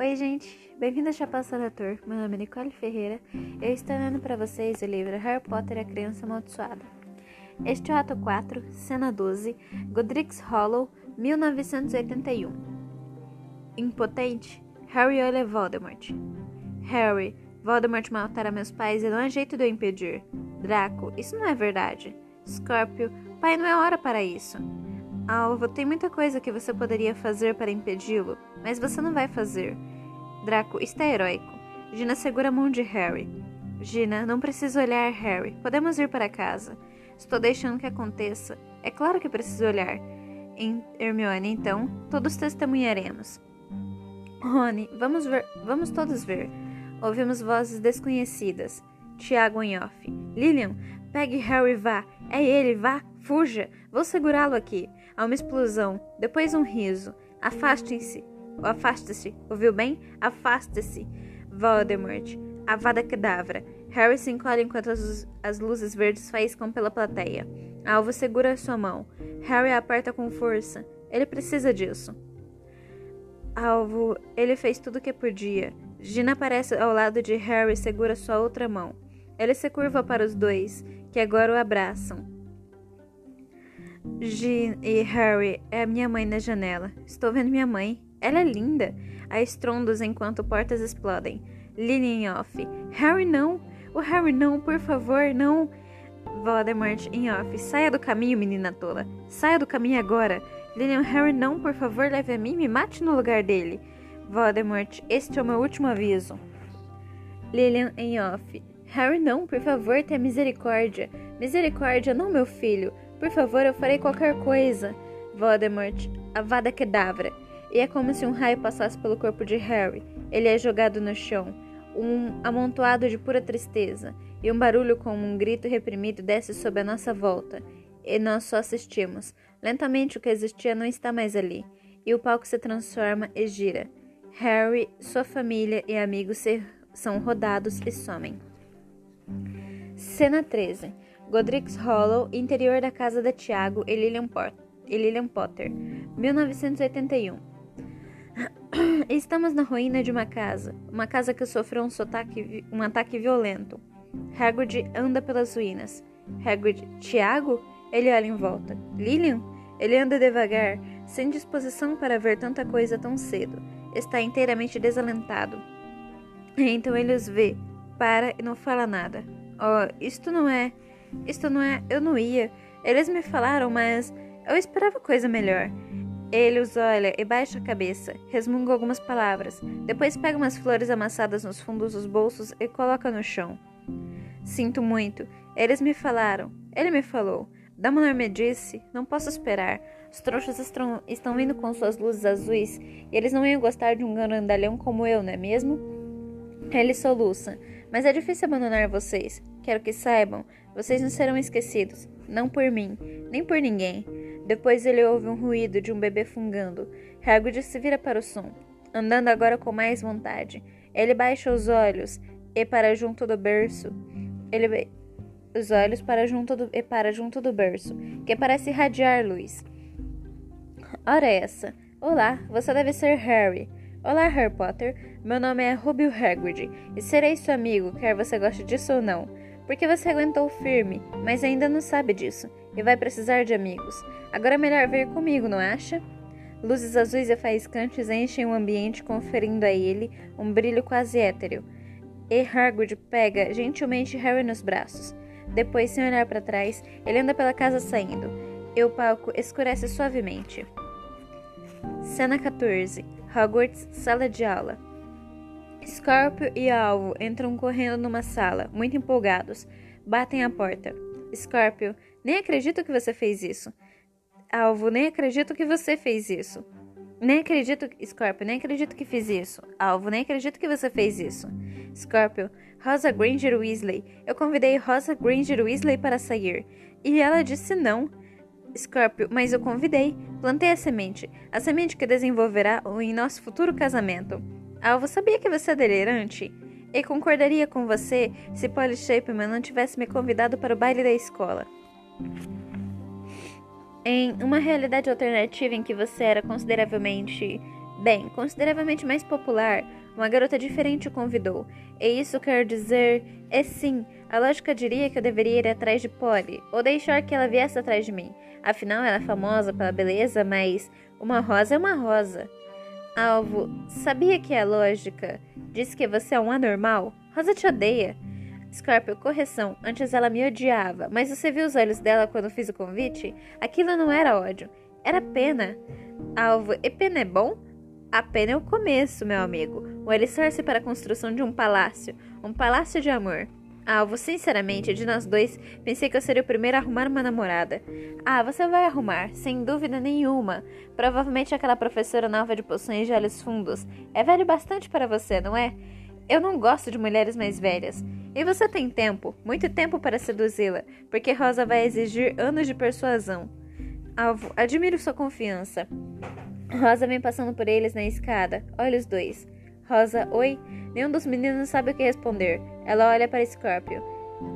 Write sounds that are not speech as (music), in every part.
Oi, gente, bem-vindo a Chapéu Seletor. Meu nome é Nicole Ferreira eu estou lendo para vocês o livro Harry Potter e a Criança Amaldiçoada. Este é o ato 4, cena 12, Godric's Hollow, 1981. Impotente, Harry olha Voldemort. Harry, Voldemort matará meus pais e não há jeito de eu impedir. Draco, isso não é verdade. Scorpio, pai, não é hora para isso. Alvo, tem muita coisa que você poderia fazer para impedi-lo, mas você não vai fazer. Draco está heróico. Gina segura a mão de Harry. Gina, não preciso olhar, Harry. Podemos ir para casa. Estou deixando que aconteça. É claro que preciso olhar. Em Hermione, então, todos testemunharemos. Rony, vamos ver, vamos todos ver. Ouvimos vozes desconhecidas. Tiago em off. Lilian, pegue Harry, vá. É ele, vá, fuja. Vou segurá-lo aqui. Há uma explosão, depois um riso. Afastem-se. Afaste-se. Ouviu bem? Afaste-se. Voldemort. Avada Kedavra. Harry se encolhe enquanto as, as luzes verdes faiscam pela plateia. Alvo segura sua mão. Harry a aperta com força. Ele precisa disso. Alvo, ele fez tudo o que podia. Gina aparece ao lado de Harry e segura sua outra mão. Ele se curva para os dois, que agora o abraçam. Jean e Harry é a minha mãe na janela. Estou vendo minha mãe. Ela é linda. Há estrondos enquanto portas explodem. Lily off. Harry não. O Harry não, por favor, não. Voldemort em off. Saia do caminho, menina tola. Saia do caminho agora. Lilian, Harry não, por favor, leve a mim e me mate no lugar dele. Voldemort, este é o meu último aviso. Lilian em off. Harry não, por favor, tenha misericórdia. Misericórdia, não meu filho. Por favor, eu farei qualquer coisa. Voldemort, Avada Kedavra. E é como se um raio passasse pelo corpo de Harry. Ele é jogado no chão, um amontoado de pura tristeza, e um barulho como um grito reprimido desce sob a nossa volta. E nós só assistimos. Lentamente o que existia não está mais ali, e o palco se transforma e gira. Harry, sua família e amigos se, são rodados e somem. Cena 13. Godric's Hollow, interior da casa de Tiago e Lillian, e Lillian Potter, 1981. (clears throat) Estamos na ruína de uma casa, uma casa que sofreu um, sotaque, um ataque violento. Hagrid anda pelas ruínas. Hagrid, Tiago? Ele olha em volta. Lillian? Ele anda devagar, sem disposição para ver tanta coisa tão cedo. Está inteiramente desalentado. Então ele os vê, para e não fala nada. Oh, isto não é. Isto não é. Eu não ia. Eles me falaram, mas eu esperava coisa melhor. Ele os olha e baixa a cabeça, resmunga algumas palavras, depois pega umas flores amassadas nos fundos dos bolsos e coloca no chão. Sinto muito. Eles me falaram. Ele me falou. Dumbledore me disse. Não posso esperar. Os trouxas estão, estão vindo com suas luzes azuis e eles não iam gostar de um grandalhão como eu, não é mesmo? Ele soluça. Mas é difícil abandonar vocês. Quero que saibam, vocês não serão esquecidos, não por mim, nem por ninguém. Depois ele ouve um ruído de um bebê fungando. Hagrid se vira para o som, andando agora com mais vontade. Ele baixa os olhos e para junto do berço. Ele os olhos para junto do e para junto do berço, que parece irradiar luz. Ora essa. Olá, você deve ser Harry. Olá, Harry Potter. Meu nome é Rubio Hagrid e serei seu amigo, quer você goste disso ou não. Porque você aguentou firme, mas ainda não sabe disso e vai precisar de amigos. Agora é melhor vir comigo, não acha? Luzes azuis e faiscantes enchem o ambiente, conferindo a ele um brilho quase hétero. E Hagrid pega gentilmente Harry nos braços. Depois, sem olhar para trás, ele anda pela casa saindo, e o palco escurece suavemente. Cena 14 Hogwarts, sala de aula. Scorpio e Alvo entram correndo numa sala, muito empolgados. Batem a porta. Scorpio, nem acredito que você fez isso. Alvo, nem acredito que você fez isso. Nem acredito, Scorpio, nem acredito que fiz isso. Alvo, nem acredito que você fez isso. Scorpio, Rosa Granger Weasley. Eu convidei Rosa Granger Weasley para sair. E ela disse não. Scorpio, mas eu convidei. Plantei a semente. A semente que desenvolverá em nosso futuro casamento. Alvo sabia que você é delirante e concordaria com você se Polly Shapeman não tivesse me convidado para o baile da escola. Em uma realidade alternativa em que você era consideravelmente Bem, consideravelmente mais popular, uma garota diferente o convidou. E isso quer dizer, é sim, a lógica diria que eu deveria ir atrás de Polly, ou deixar que ela viesse atrás de mim. Afinal, ela é famosa pela beleza, mas uma rosa é uma rosa. Alvo, sabia que a lógica diz que você é um anormal? Rosa te odeia. Scorpio, correção, antes ela me odiava, mas você viu os olhos dela quando fiz o convite? Aquilo não era ódio, era pena. Alvo, e pena é bom? A pena é o começo, meu amigo. O alicerce para a construção de um palácio. Um palácio de amor. Alvo, sinceramente, de nós dois, pensei que eu seria o primeiro a arrumar uma namorada. Ah, você vai arrumar, sem dúvida nenhuma. Provavelmente aquela professora nova de poções de olhos fundos. É velho bastante para você, não é? Eu não gosto de mulheres mais velhas. E você tem tempo, muito tempo para seduzi-la, porque Rosa vai exigir anos de persuasão. Alvo, admiro sua confiança. Rosa vem passando por eles na escada. Olha os dois. Rosa, oi? Nenhum dos meninos sabe o que responder. Ela olha para Scorpio.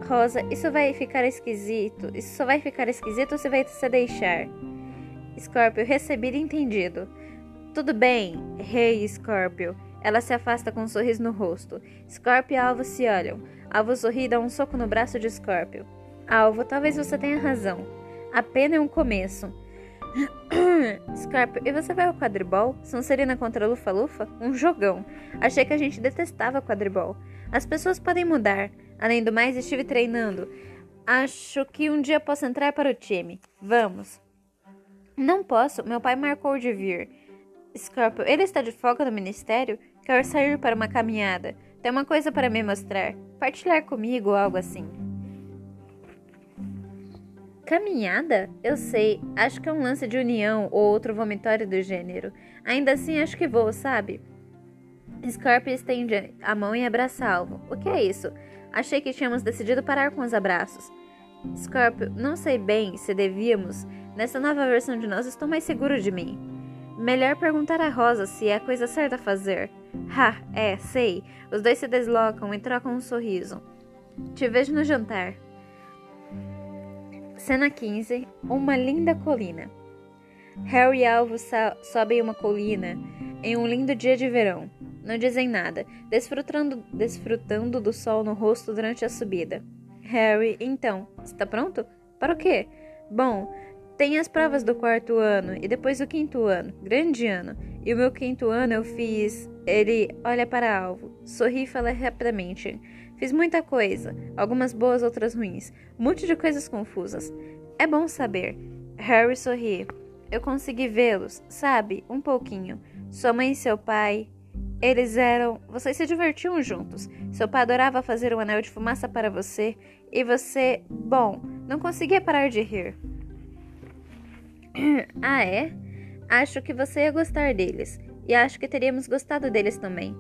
Rosa, isso vai ficar esquisito. Isso só vai ficar esquisito se vai se deixar. Scorpio, recebido e entendido. Tudo bem, rei Scorpio. Ela se afasta com um sorriso no rosto. Scorpio e Alvo se olham. Alvo sorri e dá um soco no braço de Scorpio. Alvo, talvez você tenha razão. A pena é um começo. Scorpio, e você vai ao quadribol? Sonserina contra Lufa-Lufa? Um jogão. Achei que a gente detestava quadribol. As pessoas podem mudar. Além do mais, estive treinando. Acho que um dia posso entrar para o time. Vamos. Não posso, meu pai marcou de vir. Scorpio, ele está de folga no ministério? Quero sair para uma caminhada. Tem uma coisa para me mostrar. Partilhar comigo ou algo assim. Caminhada? Eu sei. Acho que é um lance de união ou outro vomitório do gênero. Ainda assim, acho que vou, sabe? Scorpio estende a mão e abraça Alvo. O que é isso? Achei que tínhamos decidido parar com os abraços. Scorpio, não sei bem se devíamos. Nessa nova versão de nós, estou mais seguro de mim. Melhor perguntar a Rosa se é a coisa certa a fazer. Ha, é, sei. Os dois se deslocam e trocam um sorriso. Te vejo no jantar. Cena 15. Uma linda colina. Harry e Alvo sobem uma colina em um lindo dia de verão. Não dizem nada, desfrutando, desfrutando do sol no rosto durante a subida. Harry, então, está pronto? Para o quê? Bom, tem as provas do quarto ano e depois do quinto ano, grande ano. E o meu quinto ano eu fiz. Ele olha para alvo, sorri e fala rapidamente. Fiz muita coisa, algumas boas, outras ruins, um monte de coisas confusas. É bom saber. Harry sorri. Eu consegui vê-los, sabe, um pouquinho. Sua mãe e seu pai. Eles eram. Vocês se divertiam juntos. Seu pai adorava fazer um anel de fumaça para você. E você. Bom, não conseguia parar de rir. (clears throat) ah, é? Acho que você ia gostar deles. E acho que teríamos gostado deles também.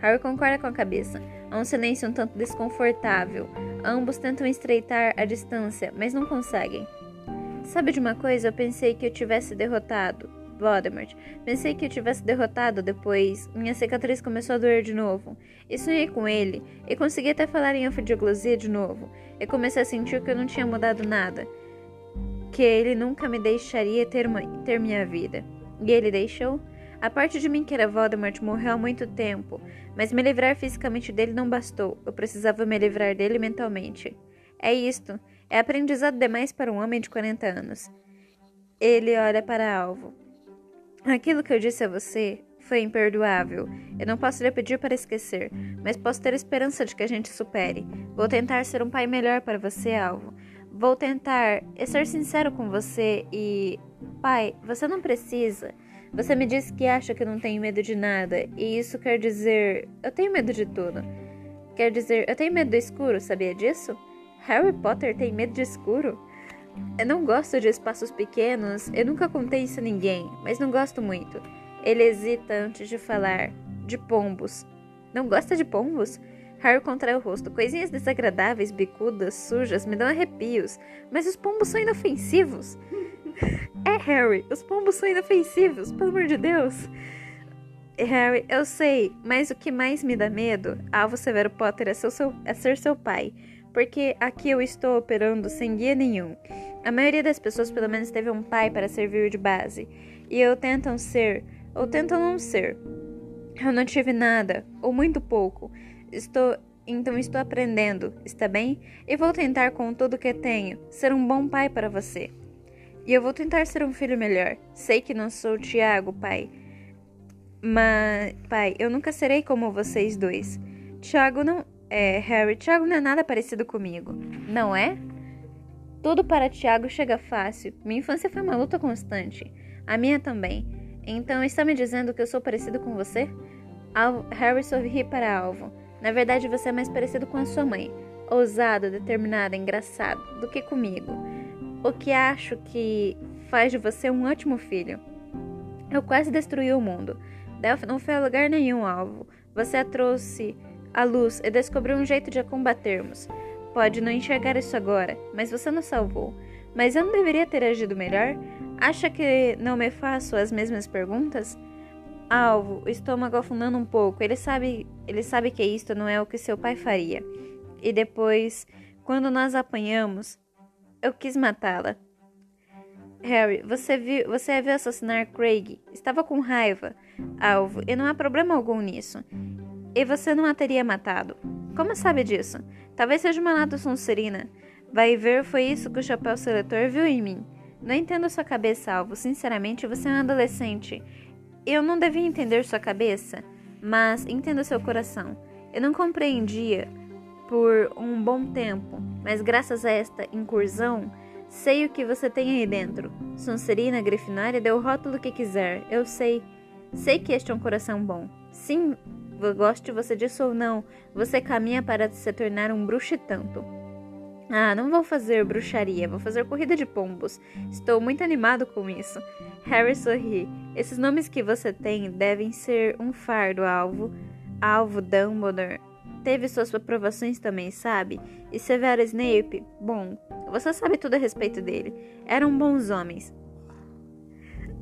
Harry concorda com a cabeça. Há um silêncio um tanto desconfortável. Ambos tentam estreitar a distância, mas não conseguem. Sabe de uma coisa? Eu pensei que eu tivesse derrotado. Voldemort. Pensei que eu tivesse derrotado depois. Minha cicatriz começou a doer de novo. E sonhei com ele. E consegui até falar em anfidioglosia de novo. E comecei a sentir que eu não tinha mudado nada que ele nunca me deixaria ter, uma, ter minha vida. E ele deixou? A parte de mim que era Voldemort morreu há muito tempo, mas me livrar fisicamente dele não bastou. Eu precisava me livrar dele mentalmente. É isto. É aprendizado demais para um homem de 40 anos. Ele olha para Alvo. Aquilo que eu disse a você foi imperdoável. Eu não posso lhe pedir para esquecer, mas posso ter esperança de que a gente supere. Vou tentar ser um pai melhor para você, Alvo. Vou tentar ser sincero com você e. Pai, você não precisa. Você me disse que acha que não tenho medo de nada, e isso quer dizer. Eu tenho medo de tudo. Quer dizer, eu tenho medo do escuro, sabia disso? Harry Potter tem medo de escuro? Eu não gosto de espaços pequenos, eu nunca contei isso a ninguém, mas não gosto muito. Ele hesita antes de falar. De pombos. Não gosta de pombos? Harry contrai o rosto. Coisinhas desagradáveis, bicudas, sujas, me dão arrepios. Mas os pombos são inofensivos. É, Harry, os pombos são inofensivos, pelo amor de Deus. Harry, eu sei, mas o que mais me dá medo, Alvo Severo Potter, é, seu, é ser seu pai. Porque aqui eu estou operando sem guia nenhum. A maioria das pessoas, pelo menos, teve um pai para servir de base. E eu tentam ser ou tento não ser. Eu não tive nada, ou muito pouco. Estou então estou aprendendo, está bem? E vou tentar com tudo que tenho ser um bom pai para você. E eu vou tentar ser um filho melhor. Sei que não sou Tiago, pai. Mas, pai, eu nunca serei como vocês dois. Tiago não é, Harry, Tiago não é nada parecido comigo. Não é? Tudo para Tiago chega fácil. Minha infância foi uma luta constante. A minha também. Então está me dizendo que eu sou parecido com você? Harry sorri para Alvo. Na verdade, você é mais parecido com a sua mãe. Ousado, determinado, engraçado, do que comigo. O que acho que faz de você um ótimo filho. Eu quase destruí o mundo. Delphi não foi a lugar nenhum alvo. Você a trouxe à luz e descobriu um jeito de a combatermos. Pode não enxergar isso agora, mas você nos salvou. Mas eu não deveria ter agido melhor? Acha que não me faço as mesmas perguntas? Alvo, o estômago afundando um pouco. Ele sabe, ele sabe que isto não é o que seu pai faria. E depois, quando nós apanhamos, eu quis matá-la. Harry, você viu, você viu assassinar Craig. Estava com raiva. Alvo, e não há problema algum nisso. E você não a teria matado. Como sabe disso? Talvez seja uma nata Sonserina. Vai ver, foi isso que o chapéu seletor viu em mim. Não entendo sua cabeça, Alvo. Sinceramente, você é um adolescente. Eu não devia entender sua cabeça, mas entendo seu coração. Eu não compreendia por um bom tempo, mas graças a esta incursão, sei o que você tem aí dentro. Sonserina Grifinória deu o rótulo que quiser. Eu sei. Sei que este é um coração bom. Sim, goste você disso ou não, você caminha para se tornar um bruxo tanto. Ah, não vou fazer bruxaria, vou fazer corrida de pombos. Estou muito animado com isso. Harry sorri. Esses nomes que você tem devem ser um fardo, alvo. Alvo Dumbledore. Teve suas aprovações também, sabe? E Severo Snape? Bom, você sabe tudo a respeito dele. Eram bons homens.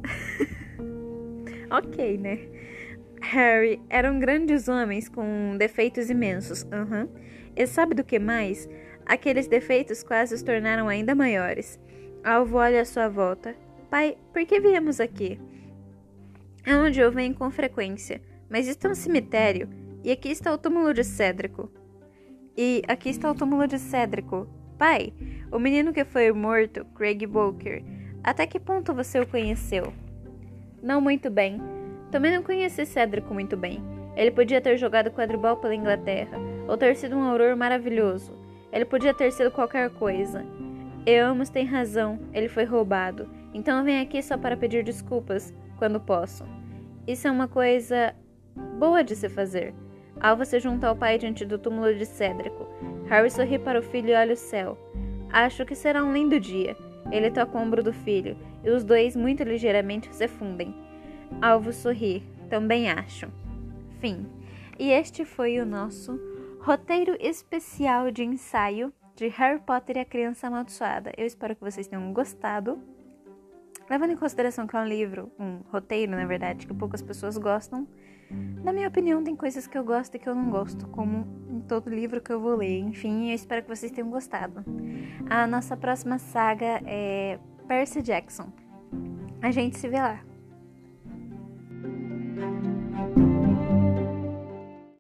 (laughs) ok, né? Harry eram grandes homens com defeitos imensos. Uhum. E sabe do que mais? Aqueles defeitos quase os tornaram ainda maiores. Alvo olha à sua volta. Pai, por que viemos aqui? É onde eu venho com frequência, mas isto é um cemitério, e aqui está o túmulo de Cédrico. E aqui está o túmulo de Cédrico. Pai, o menino que foi morto, Craig Walker. Até que ponto você o conheceu? Não muito bem. Também não conheci Cédrico muito bem. Ele podia ter jogado quadribol pela Inglaterra, ou ter sido um auror maravilhoso. Ele podia ter sido qualquer coisa. Eamos tem razão, ele foi roubado. Então eu venho aqui só para pedir desculpas, quando posso. Isso é uma coisa boa de se fazer. Alva se junta ao pai diante do túmulo de Cédrico. Harry sorri para o filho e olha o céu. Acho que será um lindo dia. Ele toca o ombro do filho, e os dois muito ligeiramente se fundem. Alvo sorri. Também acho. Fim. E este foi o nosso roteiro especial de ensaio de Harry Potter e a Criança Amaldiçoada. Eu espero que vocês tenham gostado. Levando em consideração que é um livro, um roteiro, na verdade, que poucas pessoas gostam, na minha opinião, tem coisas que eu gosto e que eu não gosto, como em todo livro que eu vou ler. Enfim, eu espero que vocês tenham gostado. A nossa próxima saga é Percy Jackson. A gente se vê lá.